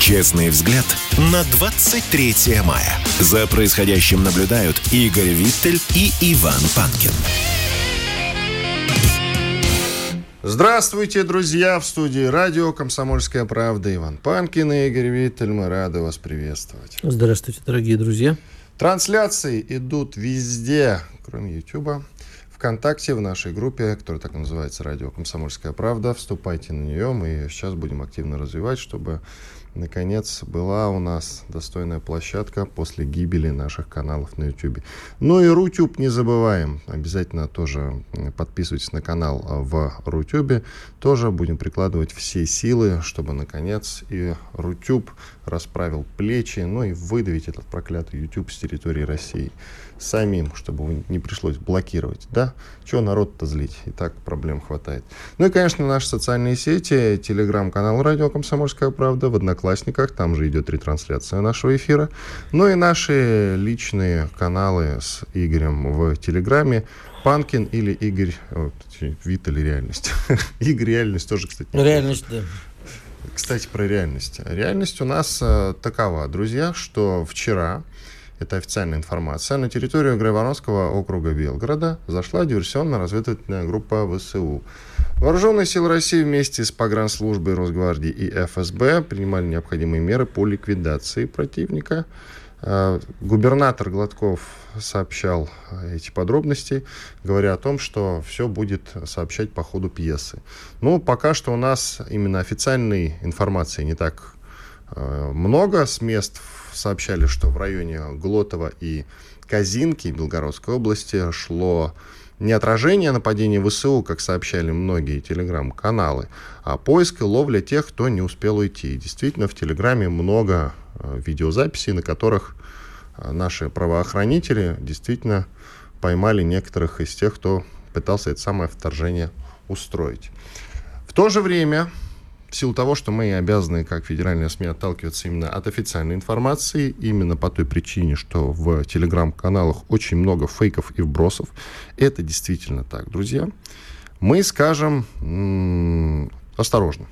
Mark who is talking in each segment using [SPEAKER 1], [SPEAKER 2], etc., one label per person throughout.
[SPEAKER 1] Честный взгляд на 23 мая. За происходящим наблюдают Игорь Виттель и Иван Панкин.
[SPEAKER 2] Здравствуйте, друзья! В студии радио «Комсомольская правда» Иван Панкин и Игорь Виттель. Мы рады вас приветствовать.
[SPEAKER 3] Здравствуйте, дорогие друзья.
[SPEAKER 2] Трансляции идут везде, кроме Ютуба. ВКонтакте, в нашей группе, которая так и называется «Радио Комсомольская правда». Вступайте на нее, мы сейчас будем активно развивать, чтобы наконец, была у нас достойная площадка после гибели наших каналов на YouTube. Ну и Рутюб не забываем. Обязательно тоже подписывайтесь на канал в Рутюбе. Тоже будем прикладывать все силы, чтобы, наконец, и Рутюб расправил плечи, ну и выдавить этот проклятый YouTube с территории России самим, чтобы не пришлось блокировать. Да? Чего народ-то злить? И так проблем хватает. Ну и, конечно, наши социальные сети, телеграм-канал «Радио Комсомольская правда», в Одноклассниках, там же идет ретрансляция нашего эфира. Ну и наши личные каналы с Игорем в Телеграме, Панкин или Игорь... Вот, вид или реальность? Игорь реальность тоже, кстати.
[SPEAKER 3] Реальность, да.
[SPEAKER 2] Кстати, про реальность. Реальность у нас э, такова, друзья, что вчера это официальная информация, на территорию Грайворонского округа Белгорода зашла диверсионно-разведывательная группа ВСУ. Вооруженные силы России вместе с погранслужбой Росгвардии и ФСБ принимали необходимые меры по ликвидации противника. А, губернатор Гладков сообщал эти подробности, говоря о том, что все будет сообщать по ходу пьесы. Ну, пока что у нас именно официальной информации не так а, много с мест сообщали, что в районе Глотова и Казинки Белгородской области шло не отражение нападения ВСУ, как сообщали многие телеграм-каналы, а поиск и ловля тех, кто не успел уйти. Действительно, в Телеграме много э, видеозаписей, на которых э, наши правоохранители действительно поймали некоторых из тех, кто пытался это самое вторжение устроить. В то же время в силу того, что мы обязаны, как федеральные СМИ, отталкиваться именно от официальной информации, именно по той причине, что в телеграм-каналах очень много фейков и вбросов. Это действительно так, друзья. Мы скажем м- осторожно.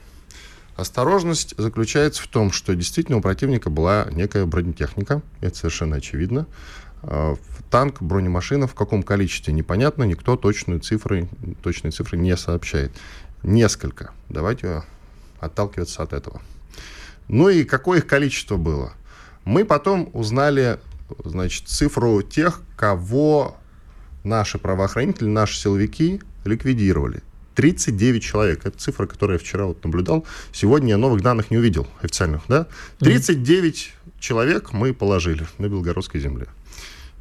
[SPEAKER 2] Осторожность заключается в том, что действительно у противника была некая бронетехника, это совершенно очевидно. А, танк, бронемашина в каком количестве непонятно, никто точную цифры, точные цифры не сообщает. Несколько. Давайте отталкиваться от этого. Ну и какое их количество было? Мы потом узнали, значит, цифру тех, кого наши правоохранители, наши силовики ликвидировали. 39 человек. Это цифра, которую я вчера вот наблюдал. Сегодня я новых данных не увидел, официальных, да? 39 mm-hmm. человек мы положили на Белгородской земле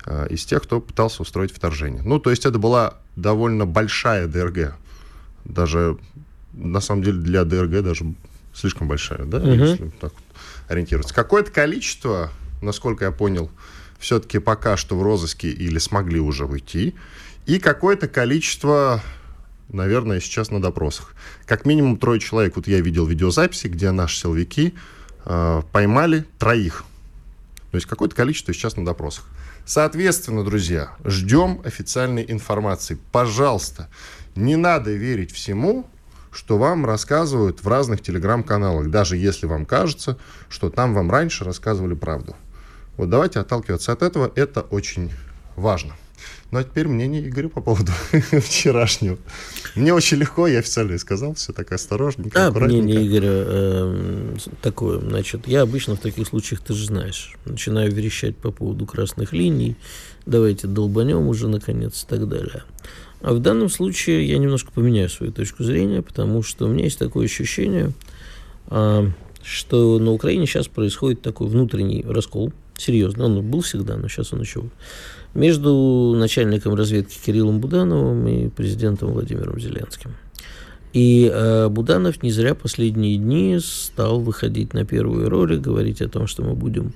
[SPEAKER 2] а, из тех, кто пытался устроить вторжение. Ну, то есть это была довольно большая ДРГ. Даже на самом деле для ДРГ даже слишком большая, да, угу. если так вот ориентироваться. Какое-то количество, насколько я понял, все-таки пока что в розыске или смогли уже выйти, и какое-то количество, наверное, сейчас на допросах. Как минимум трое человек, вот я видел видеозаписи, где наши силовики э, поймали троих. То есть какое-то количество сейчас на допросах. Соответственно, друзья, ждем официальной информации. Пожалуйста, не надо верить всему, что вам рассказывают в разных телеграм-каналах, даже если вам кажется, что там вам раньше рассказывали правду. Вот давайте отталкиваться от этого, это очень важно. Ну а теперь мнение Игоря по поводу вчерашнего. Мне очень легко, я официально сказал, все так осторожненько,
[SPEAKER 3] а, мнение Игоря э, такое, значит, я обычно в таких случаях, ты же знаешь, начинаю верещать по поводу красных линий, давайте долбанем уже наконец и так далее. А в данном случае я немножко поменяю свою точку зрения, потому что у меня есть такое ощущение, а, что на Украине сейчас происходит такой внутренний раскол, серьезно, он был всегда, но сейчас он еще между начальником разведки Кириллом Будановым и президентом Владимиром Зеленским. И э, Буданов не зря последние дни стал выходить на первые роли, говорить о том, что мы будем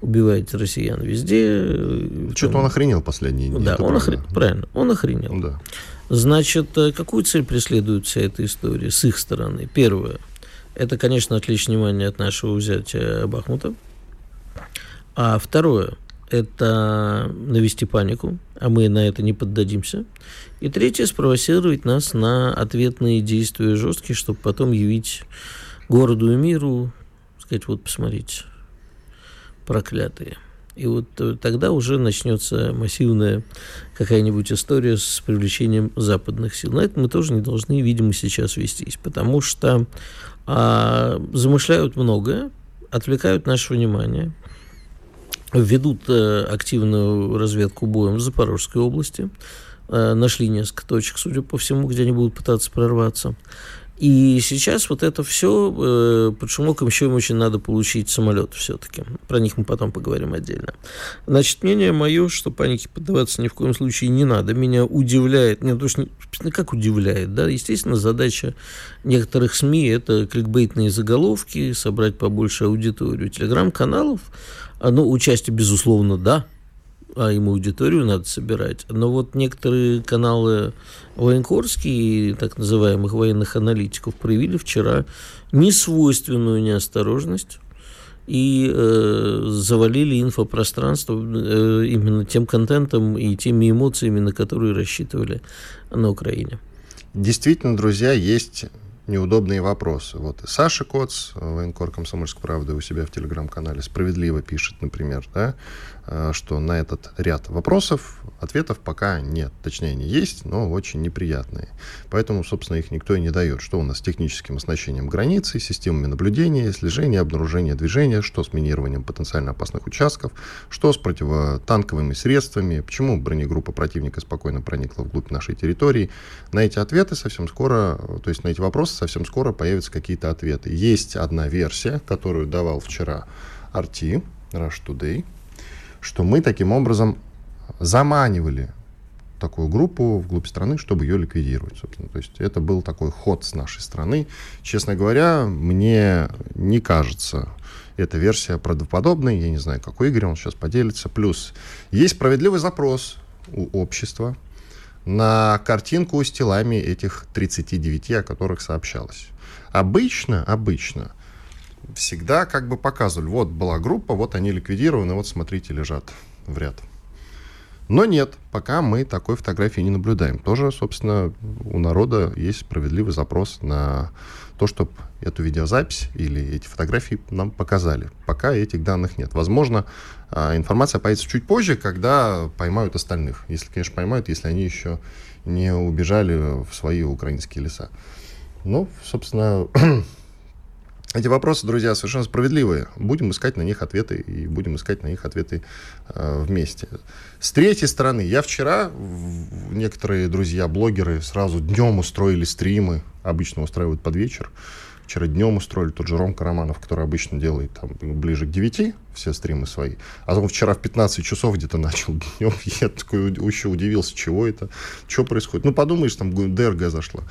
[SPEAKER 3] убиваете россиян везде.
[SPEAKER 2] Что-то он охренел последние дни.
[SPEAKER 3] Да, он охренел, правильно, он охренел.
[SPEAKER 2] Да.
[SPEAKER 3] Значит, э, какую цель преследует вся эта история с их стороны? Первое, это, конечно, отвлечь внимание от нашего взятия Бахмута. А второе, это навести панику, а мы на это не поддадимся. И третье, спровоцировать нас на ответные действия жесткие, чтобы потом явить городу и миру, сказать, вот посмотрите, проклятые. И вот э, тогда уже начнется массивная какая-нибудь история с привлечением западных сил. На это мы тоже не должны, видимо, сейчас вестись, потому что а, замышляют многое, отвлекают наше внимание, ведут а, активную разведку боем в Запорожской области, а, нашли несколько точек, судя по всему, где они будут пытаться прорваться. И сейчас вот это все, э, под шумоком еще им очень надо получить самолет все-таки. Про них мы потом поговорим отдельно. Значит, мнение мое, что панике поддаваться ни в коем случае не надо. Меня удивляет, не то, что, ну, как удивляет, да, естественно, задача некоторых СМИ – это кликбейтные заголовки, собрать побольше аудиторию. Телеграм-каналов, ну, участие, безусловно, да, а ему аудиторию надо собирать. Но вот некоторые каналы военкорские, так называемых военных аналитиков, проявили вчера несвойственную неосторожность и э, завалили инфопространство э, именно тем контентом и теми эмоциями, на которые рассчитывали на Украине.
[SPEAKER 2] Действительно, друзья, есть неудобные вопросы. Вот Саша Коц, военкор комсомольской правды, у себя в телеграм-канале справедливо пишет, например, да, что на этот ряд вопросов ответов пока нет. Точнее, они есть, но очень неприятные. Поэтому, собственно, их никто и не дает. Что у нас с техническим оснащением границы, системами наблюдения, слежения, обнаружения движения, что с минированием потенциально опасных участков, что с противотанковыми средствами, почему бронегруппа противника спокойно проникла вглубь нашей территории. На эти ответы совсем скоро, то есть на эти вопросы совсем скоро появятся какие-то ответы. Есть одна версия, которую давал вчера RT, Rush Today, что мы таким образом заманивали такую группу вглубь страны, чтобы ее ликвидировать, собственно. То есть это был такой ход с нашей стороны. Честно говоря, мне не кажется эта версия правдоподобной. Я не знаю, какой Игорь, он сейчас поделится. Плюс есть справедливый запрос у общества на картинку с телами этих 39, о которых сообщалось. Обычно, обычно всегда как бы показывали, вот была группа, вот они ликвидированы, вот смотрите, лежат в ряд. Но нет, пока мы такой фотографии не наблюдаем. Тоже, собственно, у народа есть справедливый запрос на то, чтобы эту видеозапись или эти фотографии нам показали. Пока этих данных нет. Возможно, а, информация появится чуть позже, когда поймают остальных. Если, конечно, поймают, если они еще не убежали в свои украинские леса. Ну, собственно, Эти вопросы, друзья, совершенно справедливые. Будем искать на них ответы и будем искать на них ответы э, вместе. С третьей стороны, я вчера, некоторые друзья, блогеры, сразу днем устроили стримы, обычно устраивают под вечер. Вчера днем устроили тот же Ромка Романов, который обычно делает там ближе к 9 все стримы свои. А он вчера в 15 часов где-то начал днем. Я такой еще удивился, чего это, что происходит. Ну, подумаешь, там ДРГ зашла.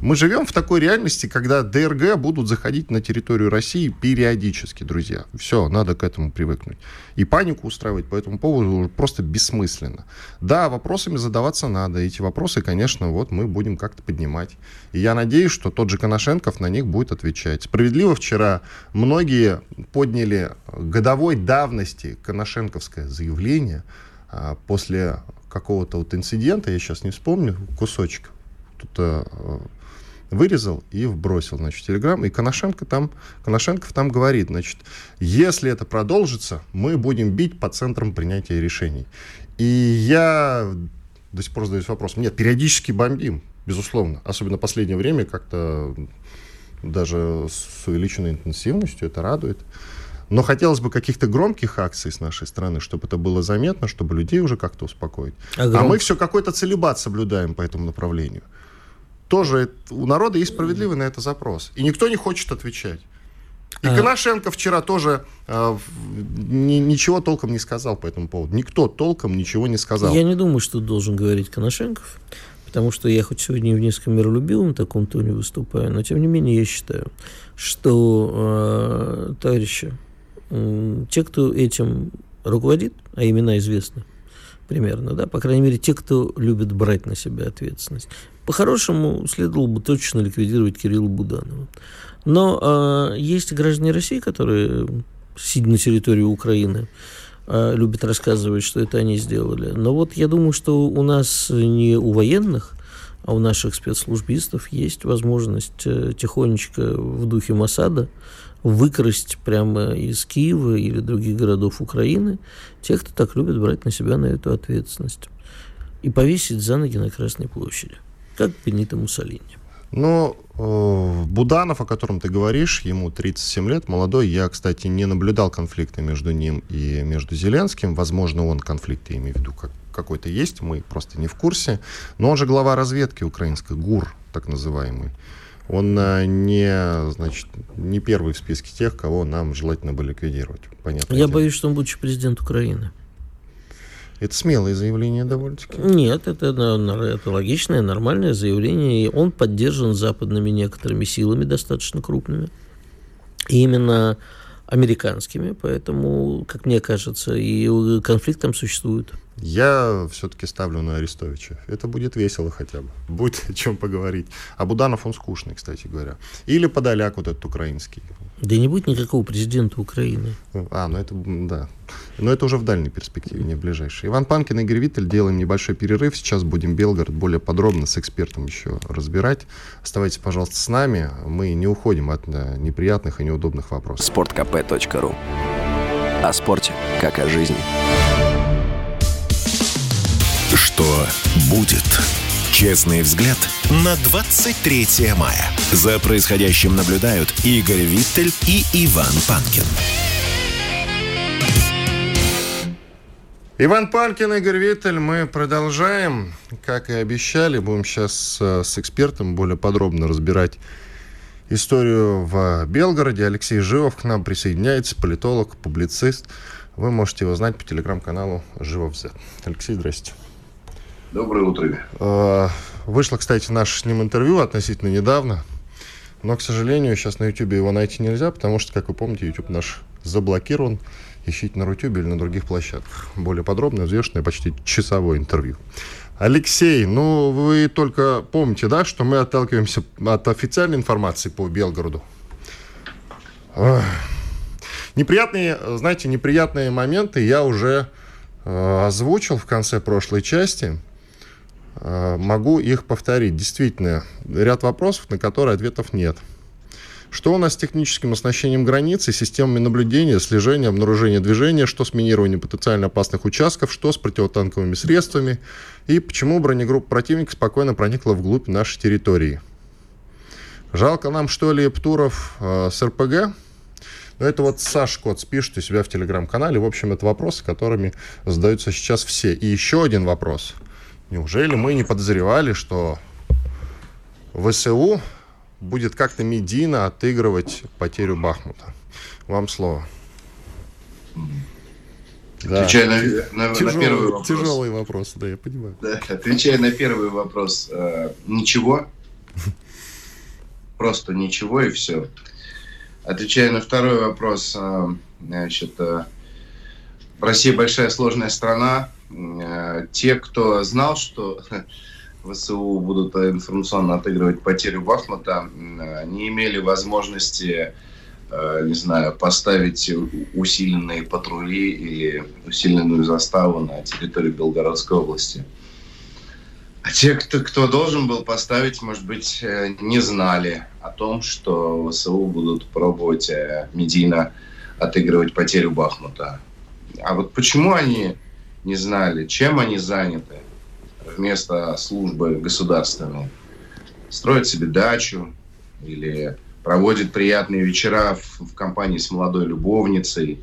[SPEAKER 2] Мы живем в такой реальности, когда ДРГ будут заходить на территорию России периодически, друзья. Все, надо к этому привыкнуть. И панику устраивать по этому поводу просто бессмысленно. Да, вопросами задаваться надо. Эти вопросы, конечно, вот мы будем как-то поднимать. И я надеюсь, что тот же Коношенков на них будет отвечать. Справедливо вчера многие подняли годовой давности коношенковское заявление а, после какого-то вот инцидента, я сейчас не вспомню, кусочек, кто-то вырезал и вбросил, значит, Телеграм. И Коношенко там, Коношенков там говорит, значит, если это продолжится, мы будем бить по центрам принятия решений. И я до сих пор задаюсь вопросом. Нет, периодически бомбим, безусловно. Особенно в последнее время как-то даже с увеличенной интенсивностью, это радует. Но хотелось бы каких-то громких акций с нашей стороны, чтобы это было заметно, чтобы людей уже как-то успокоить. А, а мы все какой-то целебат соблюдаем по этому направлению тоже у народа есть справедливый на это запрос. И никто не хочет отвечать. И а... Коношенко вчера тоже э, ни, ничего толком не сказал по этому поводу. Никто толком ничего не сказал.
[SPEAKER 3] Я не думаю, что должен говорить Коношенков, потому что я хоть сегодня в несколько миролюбивом таком тоне выступаю, но тем не менее я считаю, что э, товарищи те, кто этим руководит, а имена известны примерно, да, по крайней мере, те, кто любит брать на себя ответственность. По-хорошему, следовало бы точно ликвидировать Кирилла Буданова. Но э, есть граждане России, которые, сидя на территории Украины, э, любят рассказывать, что это они сделали. Но вот я думаю, что у нас не у военных, а у наших спецслужбистов есть возможность э, тихонечко в духе Масада выкрасть прямо из Киева или других городов Украины тех, кто так любит брать на себя на эту ответственность и повесить за ноги на Красной площади, как Бенито Муссолини.
[SPEAKER 2] Ну, э, Буданов, о котором ты говоришь, ему 37 лет, молодой. Я, кстати, не наблюдал конфликта между ним и между Зеленским. Возможно, он конфликт, я имею в виду, как, какой-то есть, мы просто не в курсе. Но он же глава разведки украинской, ГУР, так называемый он э, не, значит, не первый в списке тех, кого нам желательно бы ликвидировать.
[SPEAKER 3] Понятно. Я дело. боюсь, что он будущий президент Украины.
[SPEAKER 2] Это смелое заявление довольно-таки.
[SPEAKER 3] Нет, это, это логичное, нормальное заявление. И он поддержан западными некоторыми силами, достаточно крупными. И именно американскими, поэтому, как мне кажется, и конфликт там существует.
[SPEAKER 2] Я все-таки ставлю на Арестовича. Это будет весело хотя бы. Будет о чем поговорить. А Буданов, он скучный, кстати говоря. Или Подоляк вот этот украинский.
[SPEAKER 3] Да не будет никакого президента Украины.
[SPEAKER 2] А, ну это, да. Но это уже в дальней перспективе, не в ближайшей. Иван Панкин, Игорь Виттель. Делаем небольшой перерыв. Сейчас будем Белгород более подробно с экспертом еще разбирать. Оставайтесь, пожалуйста, с нами. Мы не уходим от э, неприятных и неудобных вопросов.
[SPEAKER 1] Спорткп.ру О спорте, как о жизни. Что будет? Честный взгляд на 23 мая. За происходящим наблюдают Игорь Виттель и Иван Панкин.
[SPEAKER 2] Иван Панкин, Игорь Виттель, мы продолжаем. Как и обещали, будем сейчас э, с экспертом более подробно разбирать историю в Белгороде. Алексей Живов к нам присоединяется, политолог, публицист. Вы можете его знать по телеграм-каналу Живов Z. Алексей, здрасте.
[SPEAKER 4] Доброе утро.
[SPEAKER 2] А, вышло, кстати, наше с ним интервью относительно недавно. Но, к сожалению, сейчас на YouTube его найти нельзя, потому что, как вы помните, YouTube наш заблокирован. Ищите на YouTube или на других площадках. Более подробное, взвешенное, почти часовое интервью. Алексей, ну вы только помните, да, что мы отталкиваемся от официальной информации по Белгороду. Неприятные, знаете, неприятные моменты я уже э, озвучил в конце прошлой части. Э, могу их повторить. Действительно, ряд вопросов, на которые ответов нет. Что у нас с техническим оснащением границы, системами наблюдения, слежения, обнаружения движения, что с минированием потенциально опасных участков, что с противотанковыми средствами и почему бронегруппа противника спокойно проникла вглубь нашей территории. Жалко нам, что ли, Птуров э, с РПГ? Но это вот Саш Коц пишет у себя в телеграм-канале. В общем, это вопросы, которыми задаются сейчас все. И еще один вопрос – Неужели мы не подозревали, что ВСУ будет как-то медийно отыгрывать потерю Бахмута? Вам слово.
[SPEAKER 4] Да. Отвечая на, на, тяжелый, на первый вопрос.
[SPEAKER 2] Тяжелый вопрос, да, я понимаю. Да,
[SPEAKER 4] отвечая на первый вопрос, э, ничего. Просто ничего и все. Отвечая на второй вопрос, э, значит, э, Россия большая сложная страна, те, кто знал, что ВСУ будут информационно отыгрывать потерю Бахмута, не имели возможности, э, не знаю, поставить усиленные патрули или усиленную заставу на территории Белгородской области. А те, кто, кто должен был поставить, может быть, э, не знали о том, что ВСУ будут пробовать медийно отыгрывать потерю Бахмута. А вот почему они не знали, чем они заняты вместо службы государственной. Строят себе дачу или проводят приятные вечера в, в компании с молодой любовницей,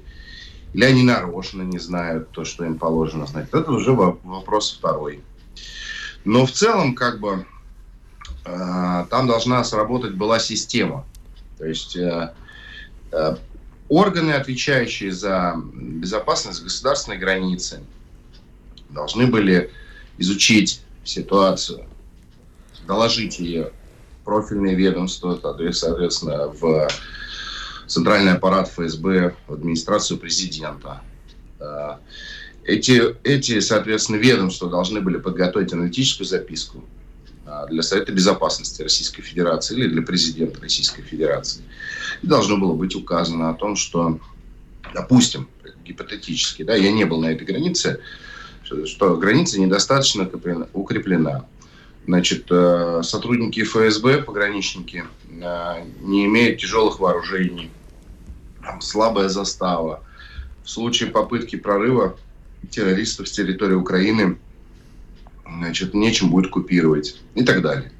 [SPEAKER 4] или они нарочно не знают то, что им положено знать. Это уже вопрос второй. Но в целом, как бы, э, там должна сработать была система. То есть э, э, органы, отвечающие за безопасность государственной границы, должны были изучить ситуацию, доложить ее профильные ведомства, соответственно, в центральный аппарат ФСБ, в администрацию президента. Эти, эти, соответственно, ведомства должны были подготовить аналитическую записку для Совета Безопасности Российской Федерации или для президента Российской Федерации. И должно было быть указано о том, что, допустим, гипотетически, да, я не был на этой границе, что граница недостаточно укреплена. Значит, э, сотрудники ФСБ, пограничники, э, не имеют тяжелых вооружений, слабая застава. В случае попытки прорыва террористов с территории Украины значит, нечем будет купировать и так далее.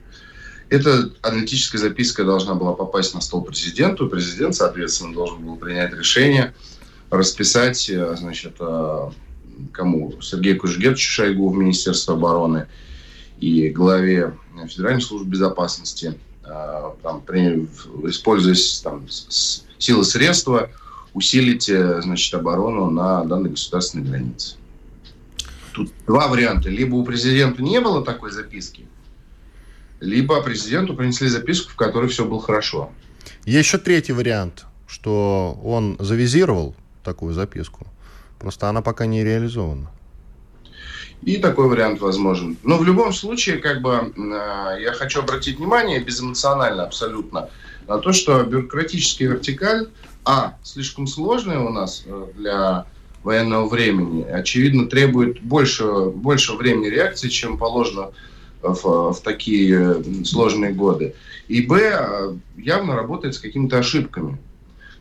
[SPEAKER 4] Эта аналитическая записка должна была попасть на стол президенту. Президент, соответственно, должен был принять решение, расписать, э, значит, кому? Сергею Кужегетовичу Шойгу в Министерство обороны и главе Федеральной службы безопасности, а, там, используясь там, силы средства, усилить э, значит, оборону на данной государственной границе. Тут два варианта. Либо у президента не было такой записки, либо президенту принесли записку, в которой все было хорошо.
[SPEAKER 2] Еще третий вариант, что он завизировал такую записку, просто она пока не реализована.
[SPEAKER 4] И такой вариант возможен. Но в любом случае, как бы, э, я хочу обратить внимание, безэмоционально абсолютно, на то, что бюрократическая вертикаль, а, слишком сложная у нас э, для военного времени, очевидно, требует больше, больше времени реакции, чем положено в, в такие сложные годы. И, б, э, явно работает с какими-то ошибками.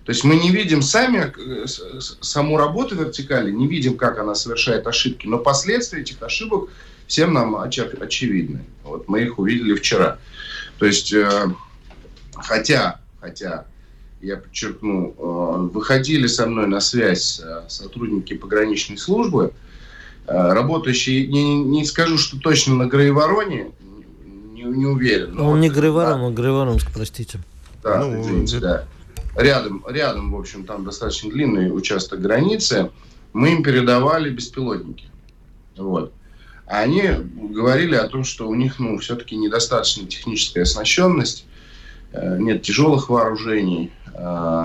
[SPEAKER 4] То есть мы не видим сами э, саму работу вертикали, не видим, как она совершает ошибки, но последствия этих ошибок всем нам оч- очевидны. Вот мы их увидели вчера. То есть, э, хотя, хотя, я подчеркну, э, выходили со мной на связь э, сотрудники пограничной службы, э, работающие, не, не скажу, что точно на Грейвороне, не, не уверен.
[SPEAKER 3] Он вот, не Грейворон, да. он Грейворонск, простите.
[SPEAKER 4] Да, ну, извините, да рядом, рядом, в общем, там достаточно длинный участок границы, мы им передавали беспилотники. Вот. Они говорили о том, что у них, ну, все-таки недостаточно техническая оснащенность, э, нет тяжелых вооружений, э,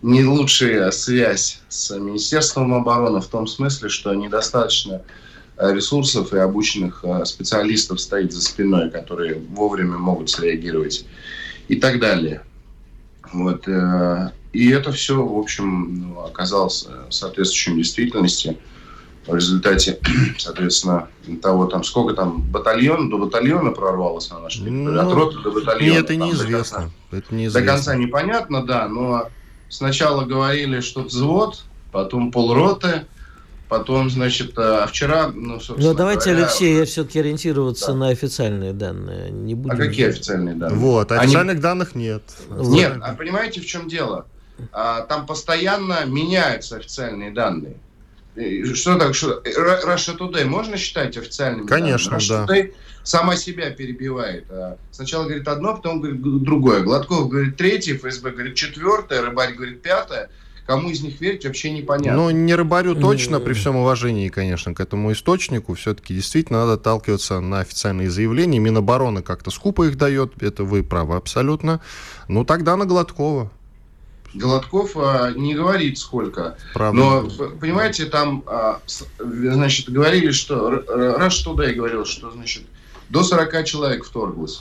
[SPEAKER 4] не лучшая связь с Министерством обороны в том смысле, что недостаточно ресурсов и обученных э, специалистов стоит за спиной, которые вовремя могут среагировать и так далее. Вот, э, и это все, в общем, ну, оказалось соответствующим действительности. В результате, соответственно, того, там, сколько там батальон, до батальона прорвалось на нашей территории, ну, от роты до батальона.
[SPEAKER 2] Это неизвестно.
[SPEAKER 4] До конца, это неизвестно. До конца непонятно, да, но сначала говорили, что взвод, потом полроты, Потом, значит, а вчера,
[SPEAKER 3] ну, собственно Ну, давайте, говоря, Алексей, все-таки ориентироваться да. на официальные данные.
[SPEAKER 4] Не будем... А какие официальные данные?
[SPEAKER 2] Вот, официальных Они... данных нет.
[SPEAKER 4] Нет, а понимаете, в чем дело? А, там постоянно меняются официальные данные. Что так, что Russia Today можно считать официальными
[SPEAKER 2] Конечно,
[SPEAKER 4] данными? Russia
[SPEAKER 2] да. Today
[SPEAKER 4] сама себя перебивает. А сначала говорит одно, потом говорит другое. Гладков говорит третье, ФСБ говорит четвертое, Рыбарь говорит пятое. Кому из них верить, вообще непонятно.
[SPEAKER 2] Ну, не рыбарю точно, при всем уважении, конечно, к этому источнику. Все-таки действительно надо отталкиваться на официальные заявления. Минобороны как-то скупо их дает, это вы правы абсолютно. Ну, тогда на Гладкова.
[SPEAKER 4] Голодков а, не говорит сколько. Правда. Но, понимаете, там, а, значит, говорили, что... Раз туда и говорил, что, значит, до 40 человек вторглось,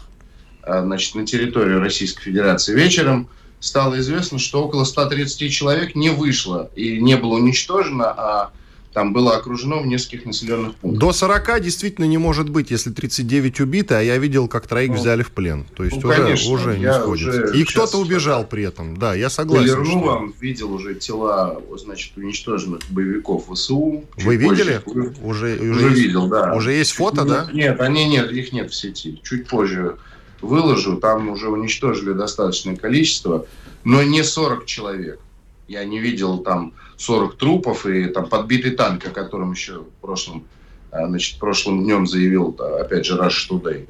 [SPEAKER 4] а, значит, на территорию Российской Федерации. Вечером стало известно, что около 130 человек не вышло и не было уничтожено, а там было окружено в нескольких населенных пунктах.
[SPEAKER 2] До 40 действительно не может быть, если 39 убиты, а я видел, как троих ну, взяли в плен. То есть ну, уже, конечно, уже не сходится. Уже и кто-то убежал при этом, да, я согласен.
[SPEAKER 4] Полирну что... вам видел уже тела, значит, уничтоженных боевиков ВСУ.
[SPEAKER 2] Вы видели? Позже,
[SPEAKER 4] уже, уже, уже есть, видел, да.
[SPEAKER 2] Уже есть фото,
[SPEAKER 4] нет,
[SPEAKER 2] да?
[SPEAKER 4] Нет, они нет, их нет в сети. Чуть позже выложу, там уже уничтожили достаточное количество, но не 40 человек. Я не видел там 40 трупов и там подбитый танк, о котором еще в прошлом, а, значит, прошлым днем заявил, опять же, Rush Today.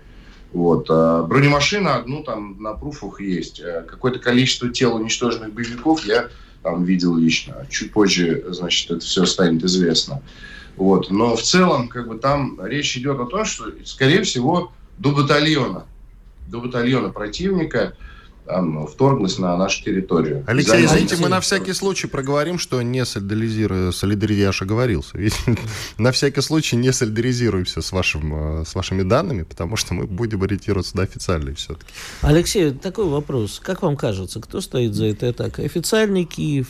[SPEAKER 4] Вот. А бронемашина одну там на пруфах есть. А какое-то количество тел уничтоженных боевиков я там видел лично. Чуть позже, значит, это все станет известно. Вот. Но в целом, как бы там речь идет о том, что, скорее всего, до батальона до батальона противника там, вторглась на нашу территорию.
[SPEAKER 2] Алексей, извините, мы на всякий случай проговорим, что не солидаризируем, солидаризируем, я же оговорился, на всякий случай не солидаризируемся с, вашим, э, с вашими данными, потому что мы будем ориентироваться на официальные все-таки.
[SPEAKER 3] Алексей, такой вопрос. Как вам кажется, кто стоит за этой атакой? Официальный Киев,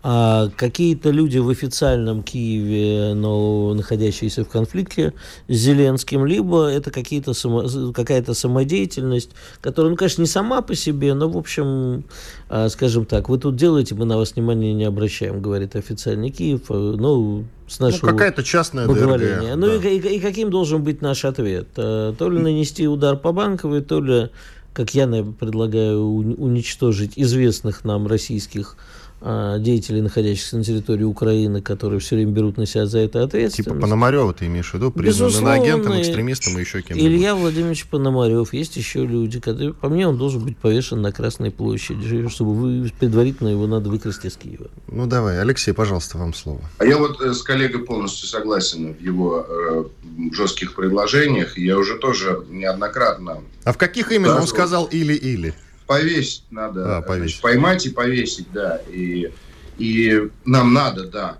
[SPEAKER 3] а какие-то люди в официальном Киеве, но находящиеся в конфликте с Зеленским, либо это какие-то само, какая-то самодеятельность, которая, ну, конечно, не сама по себе, но, в общем, а, скажем так, вы тут делаете, мы на вас внимания не обращаем, говорит официальный Киев, э, ну, с нашего
[SPEAKER 2] ну, какая-то частная ДРГ.
[SPEAKER 3] Ну, да. и, и, и каким должен быть наш ответ? Э, то ли нанести удар по банковой, то ли, как я предлагаю, уничтожить известных нам российских деятелей, находящихся на территории Украины, которые все время берут на себя за это ответственность.
[SPEAKER 2] Типа Пономарева ты имеешь в виду? Признан агентом, экстремистом и еще кем-то.
[SPEAKER 3] Илья Владимирович Пономарев. Есть еще люди, которые, по мне, он должен быть повешен на Красной площади, чтобы вы, предварительно его надо выкрасть из Киева.
[SPEAKER 2] Ну, давай. Алексей, пожалуйста, вам слово.
[SPEAKER 4] А я вот э, с коллегой полностью согласен в его э, жестких предложениях. Я уже тоже неоднократно...
[SPEAKER 2] А в каких именно он сказал «или-или»?
[SPEAKER 4] Повесить надо, а, повесить. Значит, поймать и повесить, да. И, и нам надо, да,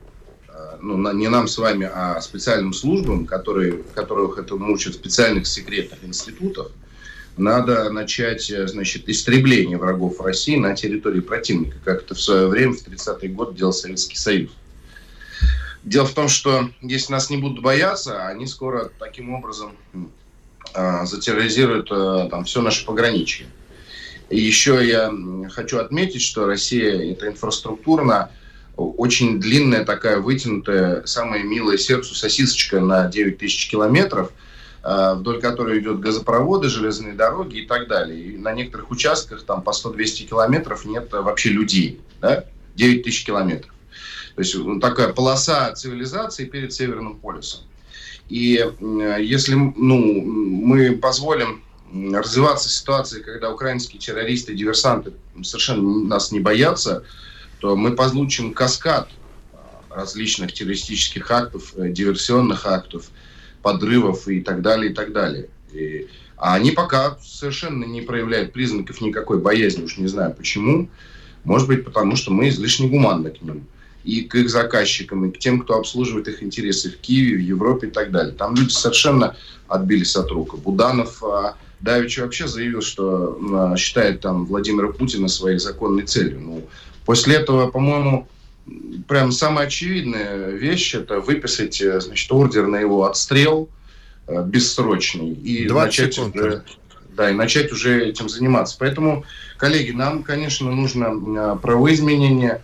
[SPEAKER 4] а, ну, не нам с вами, а специальным службам, которые, которых это учат в специальных секретных институтах, надо начать, значит, истребление врагов России на территории противника, как это в свое время, в 30-й год делал Советский Союз. Дело в том, что если нас не будут бояться, они скоро таким образом э, затерроризируют э, там все наше пограничье. Еще я хочу отметить, что Россия это инфраструктурно очень длинная такая вытянутая, самая милая сердцу сосисочка на 9 тысяч километров, а, вдоль которой идет газопроводы, железные дороги и так далее. И на некоторых участках там по 100-200 километров нет вообще людей. Да? 9 тысяч километров. То есть ну, такая полоса цивилизации перед Северным полюсом. И если ну, мы позволим развиваться ситуация, когда украинские террористы, диверсанты совершенно нас не боятся, то мы получим каскад а, различных террористических актов, э, диверсионных актов, подрывов и так далее, и так далее. И, а они пока совершенно не проявляют признаков никакой боязни, уж не знаю почему. Может быть, потому что мы излишне гуманны к ним. И к их заказчикам, и к тем, кто обслуживает их интересы в Киеве, в Европе и так далее. Там люди совершенно отбились от рук. Буданов а, Давич вообще заявил, что э, считает там Владимира Путина своей законной целью. Ну, после этого, по-моему, прям самая очевидная вещь это выписать, э, значит, ордер на его отстрел э, бессрочный и начать секунд. уже, да, и начать уже этим заниматься. Поэтому, коллеги, нам, конечно, нужно правоизменение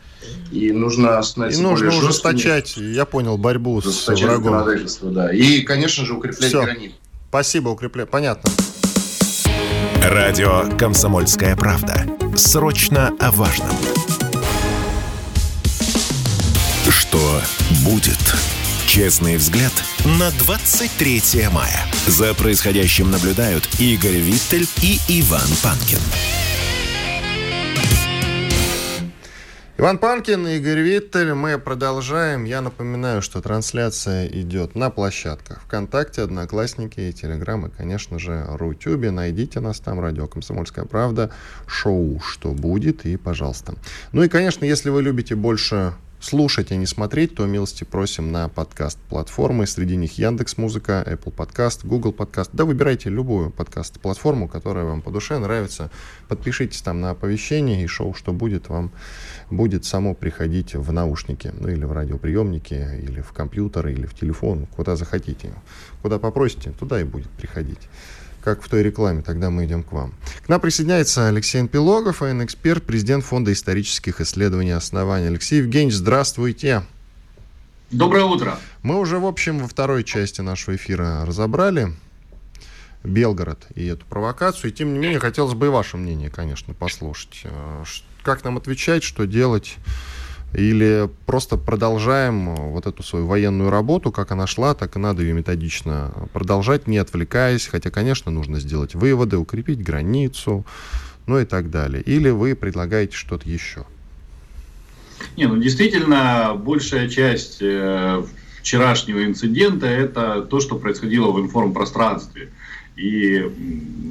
[SPEAKER 4] и нужно
[SPEAKER 2] становиться и нужно ужесточать, я понял, борьбу с врагом.
[SPEAKER 4] Да. И, конечно же, укреплять Все. границы.
[SPEAKER 2] Спасибо, укреплять. Понятно.
[SPEAKER 1] Радио «Комсомольская правда». Срочно о важном. Что будет? Честный взгляд на 23 мая. За происходящим наблюдают Игорь Виттель и Иван Панкин.
[SPEAKER 2] Иван Панкин, Игорь Виттель. Мы продолжаем. Я напоминаю, что трансляция идет на площадках ВКонтакте, Одноклассники, Телеграм и, конечно же, Рутюбе. Найдите нас там, Радио Комсомольская правда, шоу «Что будет?» и, пожалуйста. Ну и, конечно, если вы любите больше слушать, а не смотреть, то милости просим на подкаст-платформы. Среди них Яндекс Музыка, Apple Podcast, Google Podcast. Да, выбирайте любую подкаст-платформу, которая вам по душе нравится. Подпишитесь там на оповещение, и шоу «Что будет» вам будет само приходить в наушники, ну или в радиоприемники, или в компьютер, или в телефон, куда захотите. Куда попросите, туда и будет приходить как в той рекламе, тогда мы идем к вам. К нам присоединяется Алексей Пилогов, военный-эксперт, президент Фонда исторических исследований основания. Алексей Евгеньевич, здравствуйте.
[SPEAKER 5] Доброе утро.
[SPEAKER 2] Мы уже, в общем, во второй части нашего эфира разобрали Белгород и эту провокацию. И тем не менее, хотелось бы и ваше мнение, конечно, послушать. Э, как нам отвечать, что делать? Или просто продолжаем вот эту свою военную работу, как она шла, так и надо ее методично продолжать, не отвлекаясь, хотя, конечно, нужно сделать выводы, укрепить границу, ну и так далее. Или вы предлагаете что-то еще?
[SPEAKER 5] Не, ну действительно, большая часть э, вчерашнего инцидента это то, что происходило в информпространстве. И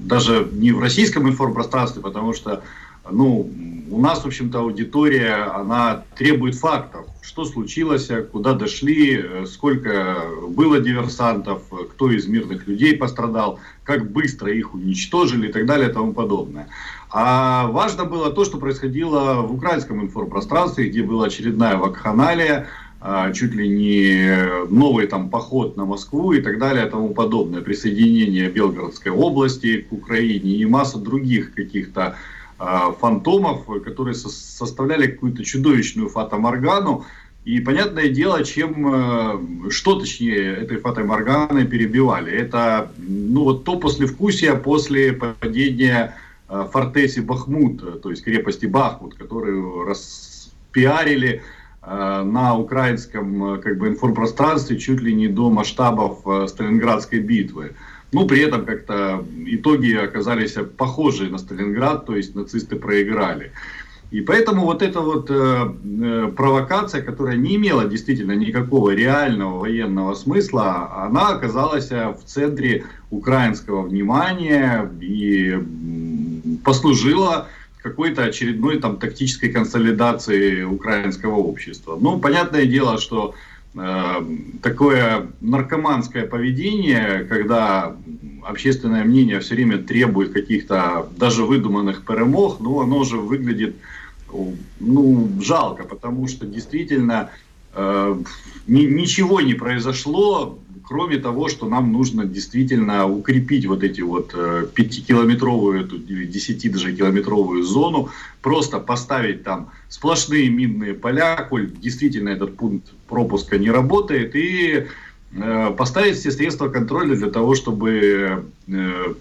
[SPEAKER 5] даже не в российском информпространстве, потому что ну, у нас, в общем-то, аудитория, она требует фактов. Что случилось, куда дошли, сколько было диверсантов, кто из мирных людей пострадал, как быстро их уничтожили и так далее и тому подобное. А важно было то, что происходило в украинском информпространстве, где была очередная вакханалия, а, чуть ли не новый там поход на Москву и так далее и тому подобное, присоединение Белгородской области к Украине и масса других каких-то фантомов, которые составляли какую-то чудовищную фатоморгану. И понятное дело, чем, э, что точнее этой фатоморганой перебивали. Это ну, вот то послевкусие после падения э, фортеси Бахмут, то есть крепости Бахмут, которую распиарили э, на украинском как бы, информпространстве чуть ли не до масштабов Сталинградской битвы. Ну, при этом как-то итоги оказались похожие на Сталинград, то есть нацисты проиграли. И поэтому вот эта вот э, э, провокация, которая не имела действительно никакого реального военного смысла, она оказалась в центре украинского внимания и послужила какой-то очередной там тактической консолидации украинского общества. Ну, понятное дело, что Э, такое наркоманское поведение, когда общественное мнение все время требует каких-то даже выдуманных перемог, ну, оно уже выглядит ну, жалко, потому что действительно э, ни, ничего не произошло, кроме того, что нам нужно действительно укрепить вот эти вот пятикилометровую, эту 10 даже километровую зону, просто поставить там сплошные минные поля, коль действительно этот пункт пропуска не работает, и э, поставить все средства контроля для того, чтобы э,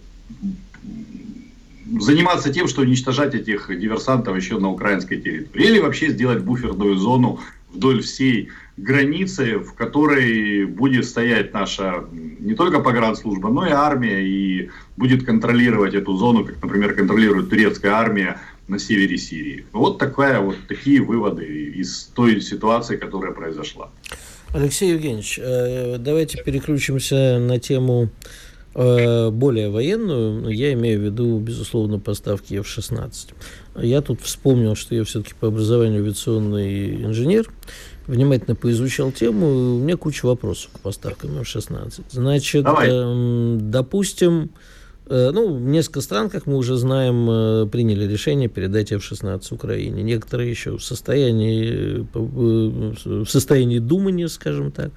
[SPEAKER 5] заниматься тем, что уничтожать этих диверсантов еще на украинской территории. Или вообще сделать буферную зону вдоль всей границы, в которой будет стоять наша не только погранслужба, но и армия, и будет контролировать эту зону, как, например, контролирует турецкая армия на севере Сирии. Вот, такая, вот такие выводы из той ситуации, которая произошла.
[SPEAKER 3] Алексей Евгеньевич, э, давайте переключимся на тему э, более военную. Я имею в виду, безусловно, поставки F-16. Я тут вспомнил, что я все-таки по образованию авиационный инженер внимательно поизучал тему, у меня куча вопросов к поставкам F-16. Значит, э, допустим, э, ну, несколько стран, как мы уже знаем, э, приняли решение передать F-16 Украине. Некоторые еще в состоянии, э, в состоянии думания, скажем так.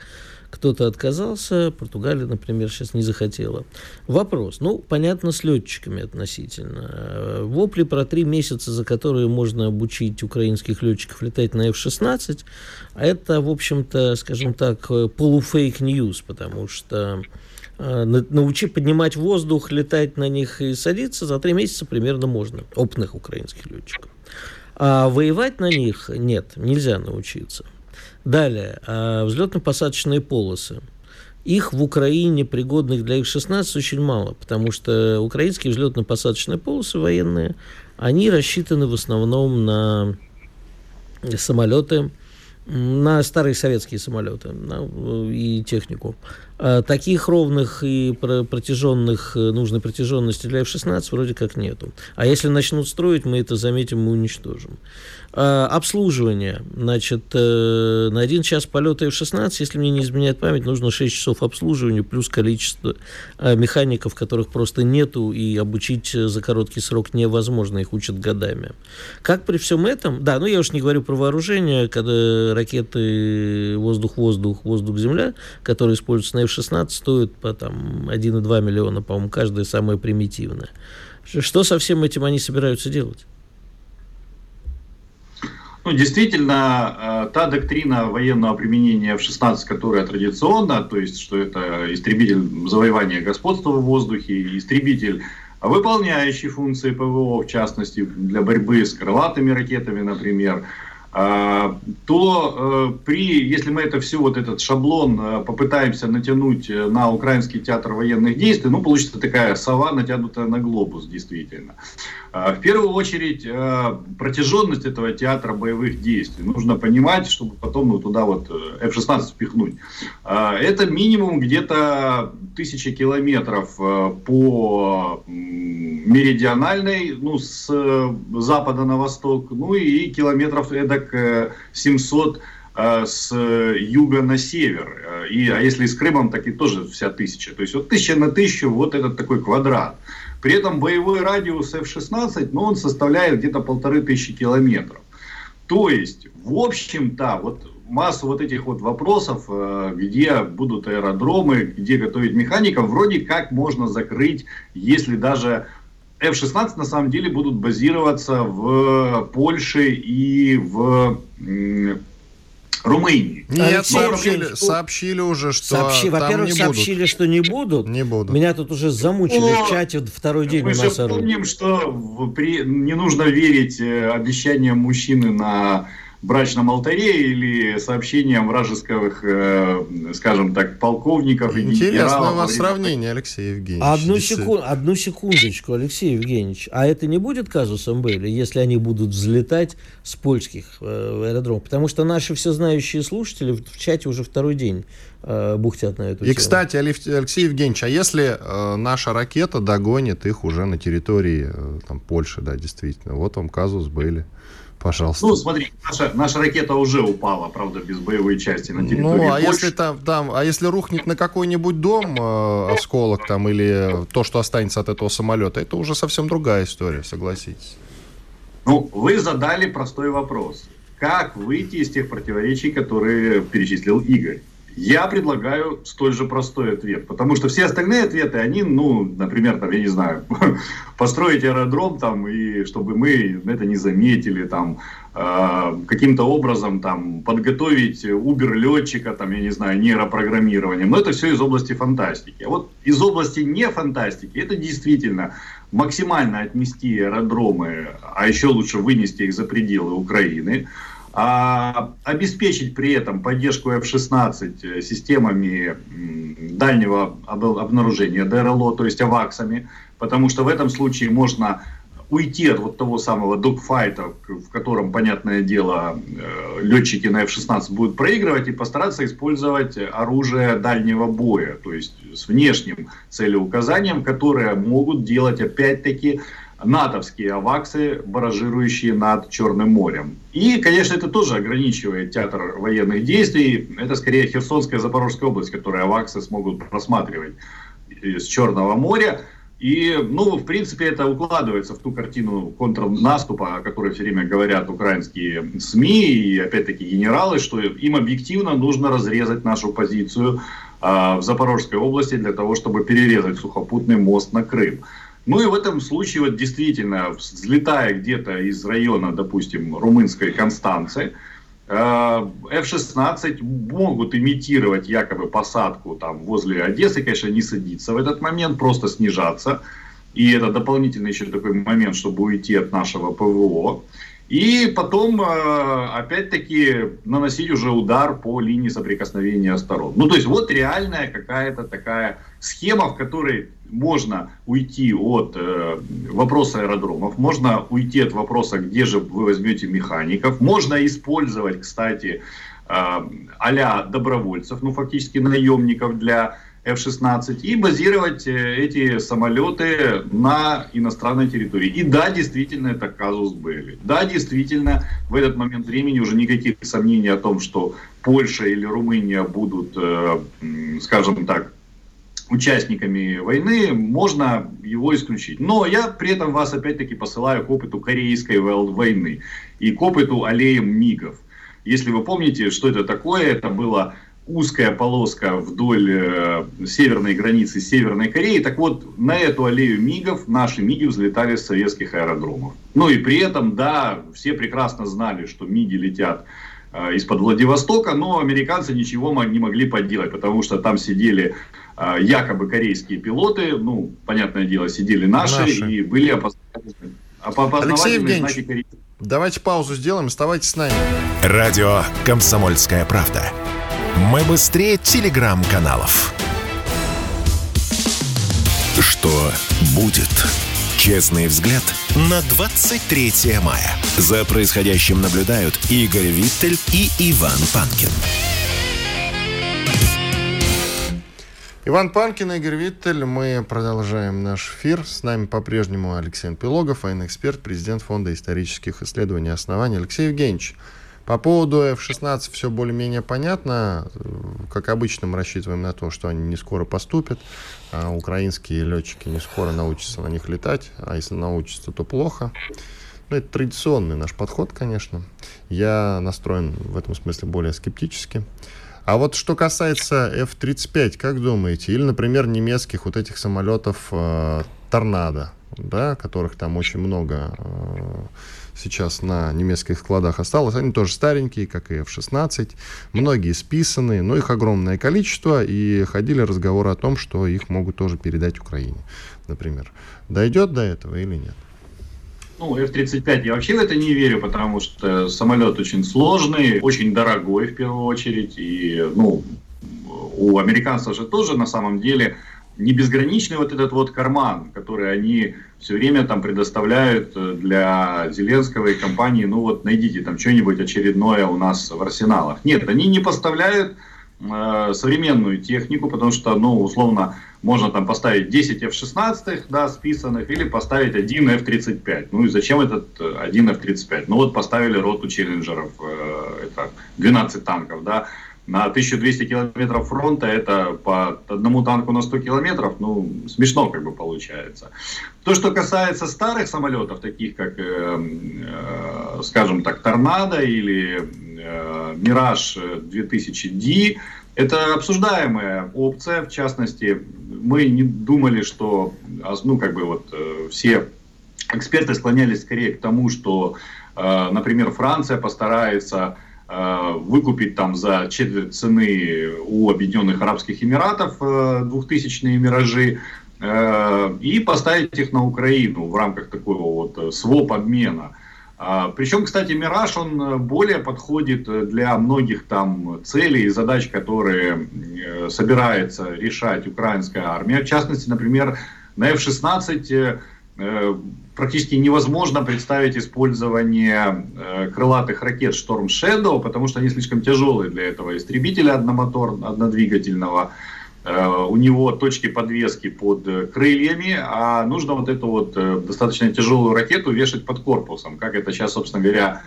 [SPEAKER 3] Кто-то отказался, Португалия, например, сейчас не захотела. Вопрос. Ну, понятно, с летчиками относительно. Вопли про три месяца, за которые можно обучить украинских летчиков летать на F-16, это, в общем-то, скажем так, полуфейк-ньюс, потому что э, научить поднимать воздух, летать на них и садиться за три месяца примерно можно, опытных украинских летчиков. А воевать на них нет, нельзя научиться. Далее, а, взлетно-посадочные полосы. Их в Украине, пригодных для Их-16, очень мало, потому что украинские взлетно-посадочные полосы военные, они рассчитаны в основном на самолеты, на старые советские самолеты на, и технику. А таких ровных и протяженных, э, нужной протяженности для F-16 вроде как нету. А если начнут строить, мы это заметим и уничтожим. А, обслуживание. Значит, э, на один час полета F-16, если мне не изменяет память, нужно 6 часов обслуживания плюс количество а, механиков, которых просто нету, и обучить за короткий срок невозможно, их учат годами. Как при всем этом, да, ну я уж не говорю про вооружение, когда ракеты воздух-воздух, воздух-земля, которые используются на F-16, стоят по там 1,2 миллиона, по-моему, каждая самая примитивная. Что со всем этим они собираются делать?
[SPEAKER 5] Ну, действительно, э, та доктрина военного применения в 16, которая традиционна, то есть, что это истребитель завоевания господства в воздухе, истребитель, выполняющий функции ПВО, в частности, для борьбы с крылатыми ракетами, например, то э, при, если мы это все, вот этот шаблон э, попытаемся натянуть э, на Украинский театр военных действий, ну, получится такая сова, натянутая на глобус, действительно. А, в первую очередь, протяженность этого театра боевых действий. Нужно понимать, чтобы потом ну, туда вот F-16 впихнуть. А, это минимум где-то тысячи километров по меридиональной, ну, с запада на восток, ну и километров эдак так 700 э, с юга на север. Э, и, а если с Крымом, так и тоже вся тысяча. То есть вот тысяча на тысячу, вот этот такой квадрат. При этом боевой радиус F-16, ну, он составляет где-то полторы тысячи километров. То есть, в общем-то, вот массу вот этих вот вопросов, э, где будут аэродромы, где готовить механиков, вроде как можно закрыть, если даже F-16 на самом деле будут базироваться в Польше и в Румынии.
[SPEAKER 2] Нет, сообщили, сообщили уже, что Сообщи,
[SPEAKER 3] Во-первых, сообщили,
[SPEAKER 2] будут.
[SPEAKER 3] что не будут.
[SPEAKER 2] Не будут.
[SPEAKER 3] Меня тут уже замучили О, в чате второй день
[SPEAKER 5] мы же помним, что в, при, не нужно верить э, обещаниям мужчины на брачном алтаре или сообщениям вражеских, э, скажем так, полковников.
[SPEAKER 2] Интересное у вас сравнение, Алексей Евгеньевич.
[SPEAKER 3] Одну, секунд, одну секундочку, Алексей Евгеньевич. А это не будет казусом были, если они будут взлетать с польских э, аэродромов? Потому что наши всезнающие слушатели в чате уже второй день э, бухтят на эту
[SPEAKER 2] И, тему. кстати, Алексей Евгеньевич, а если э, наша ракета догонит их уже на территории э, там, Польши, да, действительно, вот вам казус были. Пожалуйста.
[SPEAKER 5] Ну, смотри, наша, наша ракета уже упала, правда, без боевой части на территории Ну,
[SPEAKER 2] а Польши. если там, там, а если рухнет на какой-нибудь дом э, осколок там или то, что останется от этого самолета, это уже совсем другая история, согласитесь.
[SPEAKER 5] Ну, вы задали простой вопрос. Как выйти из тех противоречий, которые перечислил Игорь? Я предлагаю столь же простой ответ, потому что все остальные ответы, они, ну, например, там, я не знаю, построить аэродром там, и чтобы мы это не заметили, там, э, каким-то образом там подготовить убер-летчика, там, я не знаю, нейропрограммированием, но это все из области фантастики. А вот из области не фантастики, это действительно максимально отнести аэродромы, а еще лучше вынести их за пределы Украины, а обеспечить при этом поддержку F-16 системами дальнего обнаружения ДРЛО, то есть аваксами, потому что в этом случае можно уйти от вот того самого докфайта, в котором, понятное дело, э, летчики на F-16 будут проигрывать, и постараться использовать оружие дальнего боя, то есть с внешним целеуказанием, которые могут делать, опять-таки, натовские аваксы, баражирующие над Черным морем. И, конечно, это тоже ограничивает театр военных действий. Это скорее Херсонская, Запорожская область, которые аваксы смогут просматривать с Черного моря. И, ну, в принципе, это укладывается в ту картину контрнаступа, о которой все время говорят украинские СМИ и, опять-таки, генералы, что им объективно нужно разрезать нашу позицию э, в Запорожской области для того, чтобы перерезать сухопутный мост на Крым. Ну и в этом случае вот действительно, взлетая где-то из района, допустим, румынской Констанции, э, F-16 могут имитировать якобы посадку там возле Одессы, конечно, не садиться в этот момент, просто снижаться. И это дополнительный еще такой момент, чтобы уйти от нашего ПВО. И потом, э, опять-таки, наносить уже удар по линии соприкосновения сторон. Ну, то есть, вот реальная какая-то такая схема, в которой можно уйти от э, вопроса аэродромов, можно уйти от вопроса, где же вы возьмете механиков, можно использовать, кстати, э, а добровольцев, ну, фактически наемников для F-16 и базировать э, эти самолеты на иностранной территории. И да, действительно, это казус были. Да, действительно, в этот момент времени уже никаких сомнений о том, что Польша или Румыния будут, э, скажем так, участниками войны, можно его исключить. Но я при этом вас опять-таки посылаю к опыту корейской войны и к опыту аллеем МИГов. Если вы помните, что это такое, это было узкая полоска вдоль э, северной границы Северной Кореи. Так вот, на эту аллею МИГов наши МИГи взлетали с советских аэродромов. Ну и при этом, да, все прекрасно знали, что МИГи летят э, из-под Владивостока, но американцы ничего не могли поделать, потому что там сидели якобы корейские пилоты, ну, понятное дело, сидели наши, наши. и были опознавательные,
[SPEAKER 2] опознавательные знаки корейских Давайте паузу сделаем, оставайтесь с нами.
[SPEAKER 1] Радио «Комсомольская правда». Мы быстрее телеграм-каналов. Что будет? Честный взгляд на 23 мая. За происходящим наблюдают Игорь Виттель и Иван Панкин.
[SPEAKER 2] Иван Панкин, Игорь Виттель. Мы продолжаем наш эфир. С нами по-прежнему Алексей Пилогов, военный эксперт, президент Фонда исторических исследований и оснований. Алексей Евгеньевич, по поводу F-16 все более-менее понятно. Как обычно, мы рассчитываем на то, что они не скоро поступят, а украинские летчики не скоро научатся на них летать, а если научатся, то плохо. Ну, это традиционный наш подход, конечно. Я настроен в этом смысле более скептически. А вот что касается F-35, как думаете? Или, например, немецких вот этих самолетов э, «Торнадо», да, которых там очень много э, сейчас на немецких складах осталось. Они тоже старенькие, как и F-16. Многие списаны, но их огромное количество. И ходили разговоры о том, что их могут тоже передать Украине, например. Дойдет до этого или нет?
[SPEAKER 5] Ну, F-35 я вообще в это не верю, потому что самолет очень сложный, очень дорогой в первую очередь. И, ну, у американцев же тоже на самом деле не безграничный вот этот вот карман, который они все время там предоставляют э, для Зеленского и компании, ну вот найдите там что-нибудь очередное у нас в арсеналах. Нет, они не поставляют э, современную технику, потому что, ну, условно, можно там поставить 10 F-16, да, списанных, или поставить один F-35. Ну и зачем этот э, один F-35? Ну вот поставили роту челленджеров, э, это 12 танков, да, на 1200 километров фронта это по одному танку на 100 километров, ну, смешно как бы получается. То, что касается старых самолетов, таких как, э, э, скажем так, Торнадо или э, Мираж 2000D, это обсуждаемая опция, в частности, мы не думали, что, ну, как бы вот э, все эксперты склонялись скорее к тому, что, э, например, Франция постарается Э, выкупить там за четверть цены у Объединенных Арабских Эмиратов 2000-е э, «Миражи» и поставить их на Украину в рамках такого вот своп обмена. А, Причем, кстати, «Мираж», он более подходит для многих там целей и задач, которые собирается решать украинская армия. В частности, например, на F-16 практически невозможно представить использование э, крылатых ракет Storm Shadow, потому что они слишком тяжелые для этого истребителя одномотор, однодвигательного. Э, у него точки подвески под крыльями, а нужно вот эту вот э, достаточно тяжелую ракету вешать под корпусом, как это сейчас, собственно говоря,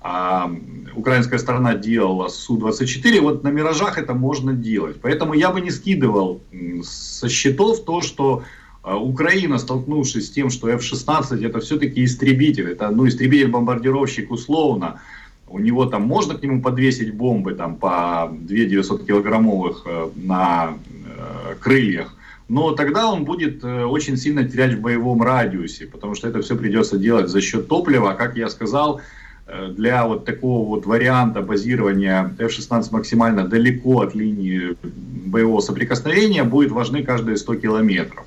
[SPEAKER 5] а, украинская сторона делала с Су-24, вот на «Миражах» это можно делать. Поэтому я бы не скидывал со счетов то, что Украина, столкнувшись с тем, что F-16 это все-таки истребитель, это ну, истребитель-бомбардировщик условно, у него там можно к нему подвесить бомбы там по 2 900 килограммовых э, на э, крыльях, но тогда он будет э, очень сильно терять в боевом радиусе, потому что это все придется делать за счет топлива, как я сказал, для вот такого вот варианта базирования F-16 максимально далеко от линии боевого соприкосновения будет важны каждые 100 километров.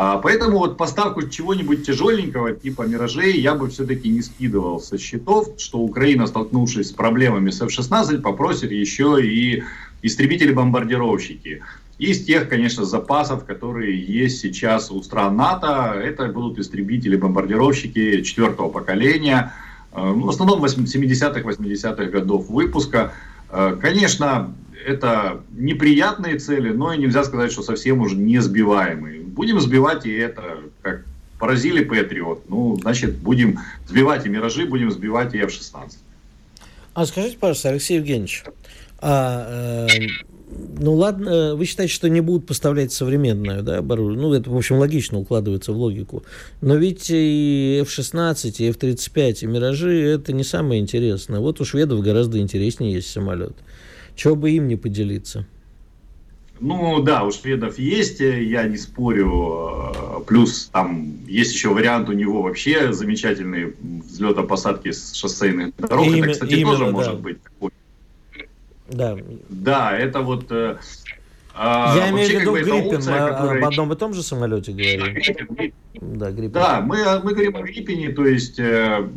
[SPEAKER 5] А, поэтому вот поставку чего-нибудь тяжеленького, типа «Миражей», я бы все-таки не скидывал со счетов, что Украина, столкнувшись с проблемами с F-16, попросит еще и истребители-бомбардировщики. Из тех, конечно, запасов, которые есть сейчас у стран НАТО, это будут истребители-бомбардировщики четвертого поколения, э, ну, в основном 70-х, 80-х годов выпуска. Э, конечно, это неприятные цели, но и нельзя сказать, что совсем уже не сбиваемые. Будем сбивать и это, как поразили Патриот. Ну, значит, будем сбивать и Миражи, будем сбивать и F-16.
[SPEAKER 3] А скажите, пожалуйста, Алексей Евгеньевич, а, э, ну ладно, вы считаете, что не будут поставлять современное да, оборудование? Ну, это, в общем, логично укладывается в логику. Но ведь и F-16, и F-35, и Миражи – это не самое интересное. Вот у шведов гораздо интереснее есть самолет. Чего бы им не поделиться?
[SPEAKER 5] Ну да, у шведов есть, я не спорю. Плюс там есть еще вариант у него вообще замечательный взлета-посадки с шоссейных дорог. Имя, это, кстати, именно, тоже да. может быть такой. Да. Да, это вот... Э,
[SPEAKER 3] А, Я имею в виду как Гриппин, опция, мы которая... об одном и том же самолете говорим.
[SPEAKER 5] Да, Гриппин. Да, мы, мы говорим о Гриппине, то есть э,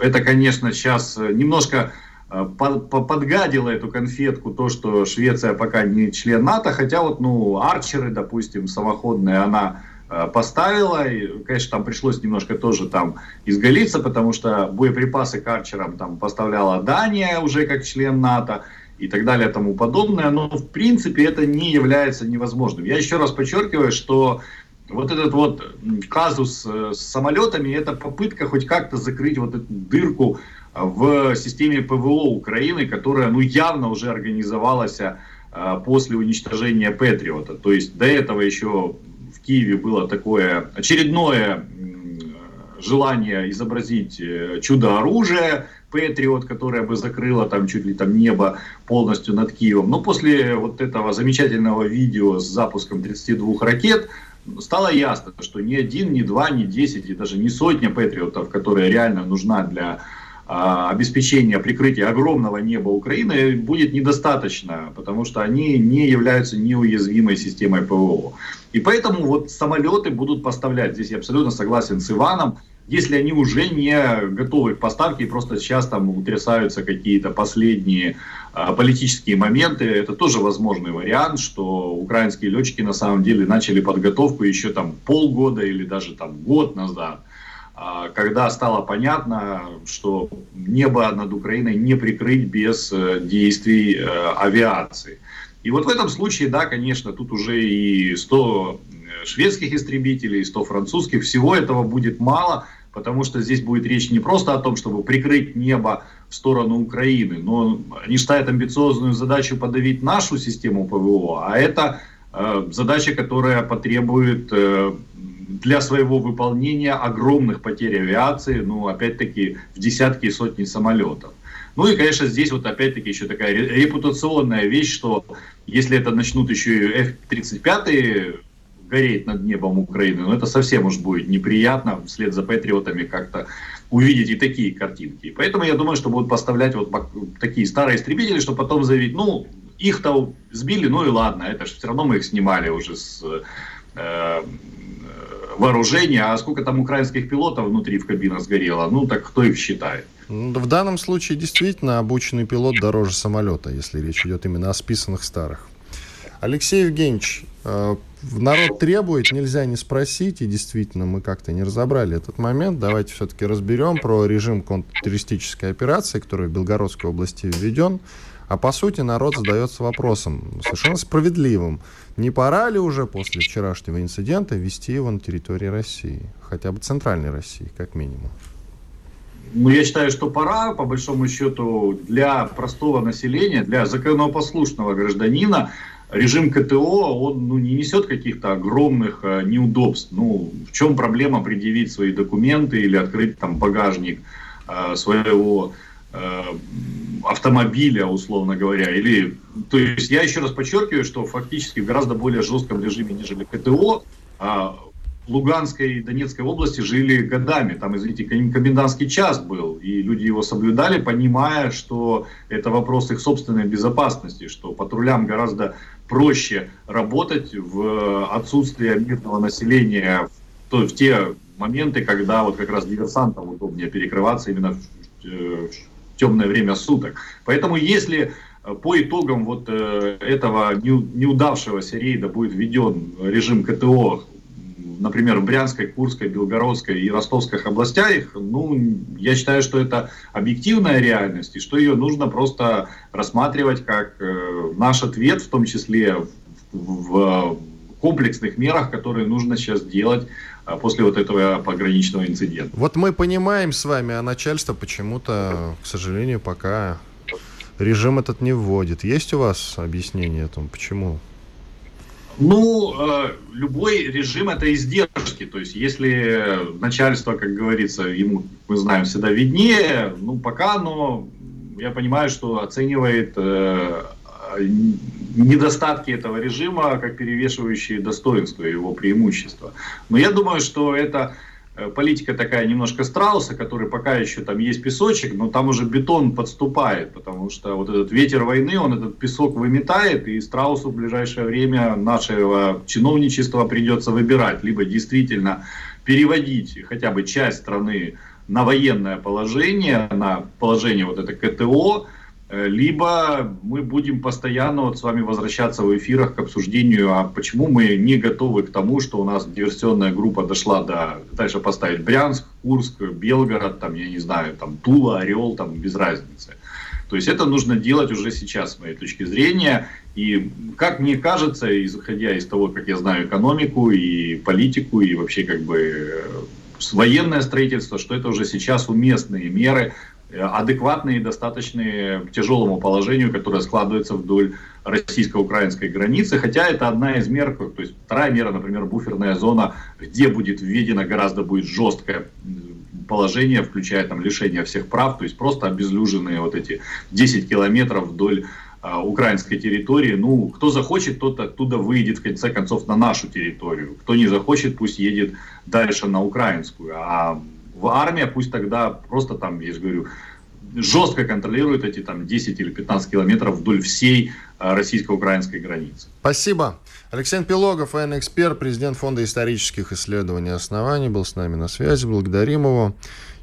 [SPEAKER 5] это, конечно, сейчас немножко э, подгадило эту конфетку то, что Швеция пока не член НАТО, хотя вот, ну, арчеры, допустим, самоходные, она э, поставила, и, конечно, там пришлось немножко тоже там изгалиться, потому что боеприпасы к арчерам там поставляла Дания уже как член НАТО, и так далее и тому подобное, но в принципе это не является невозможным. Я еще раз подчеркиваю, что вот этот вот казус э, с самолетами, это попытка хоть как-то закрыть вот эту дырку в системе ПВО Украины, которая ну, явно уже организовалась э, после уничтожения Патриота. То есть до этого еще в Киеве было такое очередное желание изобразить э, чудо-оружие, Патриот, которая бы закрыла там чуть ли там небо полностью над Киевом. Но после вот этого замечательного видео с запуском 32 ракет стало ясно, что ни один, ни два, ни десять и даже не сотня Патриотов, которая реально нужна для обеспечения прикрытия огромного неба Украины будет недостаточно, потому что они не являются неуязвимой системой ПВО. И поэтому вот самолеты будут поставлять, здесь я абсолютно согласен с Иваном, если они уже не готовы к поставке и просто сейчас там утрясаются какие-то последние а, политические моменты, это тоже возможный вариант, что украинские летчики на самом деле начали подготовку еще там полгода или даже там год назад, а, когда стало понятно, что небо над Украиной не прикрыть без э, действий э, авиации. И вот в этом случае, да, конечно, тут уже и 100 шведских истребителей, 100 французских, всего этого будет мало, потому что здесь будет речь не просто о том, чтобы прикрыть небо в сторону Украины, но они ставят амбициозную задачу подавить нашу систему ПВО, а это э, задача, которая потребует э, для своего выполнения огромных потерь авиации, ну, опять-таки, в десятки и сотни самолетов. Ну и, конечно, здесь вот опять-таки еще такая репутационная вещь, что если это начнут еще и F-35 гореть над небом Украины, но это совсем уж будет неприятно вслед за патриотами как-то увидеть и такие картинки. Поэтому я думаю, что будут поставлять вот такие старые истребители, чтобы потом заявить, ну, их-то сбили, ну и ладно, это же все равно мы их снимали уже с э, вооружения, а сколько там украинских пилотов внутри в кабинах сгорело, ну так кто их считает?
[SPEAKER 2] Ну, в данном случае действительно обученный пилот дороже самолета, если речь идет именно о списанных старых. Алексей Евгеньевич, э, народ требует, нельзя не спросить, и действительно мы как-то не разобрали этот момент. Давайте все-таки разберем про режим контртеррористической операции, который в Белгородской области введен. А по сути народ задается вопросом, совершенно справедливым, не пора ли уже после вчерашнего инцидента ввести его на территории России, хотя бы центральной России, как минимум?
[SPEAKER 5] Ну, я считаю, что пора, по большому счету, для простого населения, для законопослушного гражданина режим КТО, он ну, не несет каких-то огромных э, неудобств. Ну, в чем проблема предъявить свои документы или открыть там багажник э, своего автомобиля, условно говоря, или, то есть я еще раз подчеркиваю, что фактически в гораздо более жестком режиме, нежели КТО, а Луганской и Донецкой области жили годами. Там, извините, комендантский час был, и люди его соблюдали, понимая, что это вопрос их собственной безопасности, что патрулям гораздо проще работать в отсутствие мирного населения в, в те моменты, когда вот как раз диверсантам удобнее перекрываться именно в, э, в темное время суток. Поэтому если по итогам вот э, этого неудавшегося рейда будет введен режим КТО например, в Брянской, Курской, Белгородской и Ростовских областях, ну, я считаю, что это объективная реальность, и что ее нужно просто рассматривать как э, наш ответ, в том числе в, в комплексных мерах, которые нужно сейчас делать э, после вот этого пограничного инцидента.
[SPEAKER 2] Вот мы понимаем с вами, а начальство почему-то, к сожалению, пока режим этот не вводит. Есть у вас объяснение о том, почему?
[SPEAKER 5] Ну, э, любой режим это издержки. То есть, если начальство, как говорится, ему, мы знаем, всегда виднее, ну, пока оно, я понимаю, что оценивает э, недостатки этого режима как перевешивающие достоинства его преимущества. Но я думаю, что это Э, политика такая немножко страуса, который пока еще там есть песочек, но там уже бетон подступает, потому что вот этот ветер войны, он этот песок выметает, и страусу в ближайшее время нашего чиновничества придется выбирать, либо действительно переводить хотя бы часть страны на военное положение, на положение вот это КТО, либо мы будем постоянно вот с вами возвращаться в эфирах к обсуждению, а почему мы не готовы к тому, что у нас диверсионная группа дошла до, дальше поставить Брянск, Курск, Белгород, там, я не знаю, там, Тула, Орел, там, без разницы. То есть это нужно делать уже сейчас, с моей точки зрения. И, как мне кажется, исходя из того, как я знаю экономику и политику, и вообще как бы э, военное строительство, что это уже сейчас уместные меры, адекватные и достаточные тяжелому положению, которое складывается вдоль российско-украинской границы, хотя это одна из мер, то есть вторая мера, например, буферная зона, где будет введено гораздо будет жесткое положение, включая там лишение всех прав, то есть просто обезлюженные вот эти 10 километров вдоль а, украинской территории. Ну, кто захочет, тот оттуда выйдет в конце концов на нашу территорию. Кто не захочет, пусть едет дальше на украинскую. А в армия пусть тогда просто там, я же говорю, жестко контролирует эти там 10 или 15 километров вдоль всей а, российско-украинской границы.
[SPEAKER 2] Спасибо. Алексей Пилогов, военный эксперт, президент Фонда исторических исследований и оснований, был с нами на связи. Благодарим его.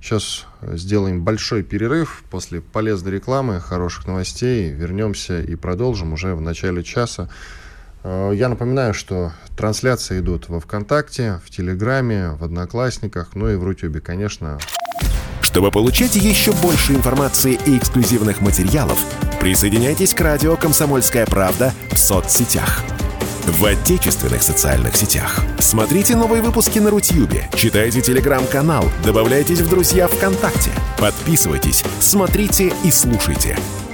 [SPEAKER 2] Сейчас сделаем большой перерыв после полезной рекламы, хороших новостей. Вернемся и продолжим уже в начале часа. Э, я напоминаю, что трансляции идут во ВКонтакте, в Телеграме, в Одноклассниках, ну и в Рутюбе, конечно.
[SPEAKER 1] Чтобы получать еще больше информации и эксклюзивных материалов, присоединяйтесь к радио «Комсомольская правда» в соцсетях. В отечественных социальных сетях. Смотрите новые выпуски на Рутьюбе, читайте телеграм-канал, добавляйтесь в друзья ВКонтакте, подписывайтесь, смотрите и слушайте –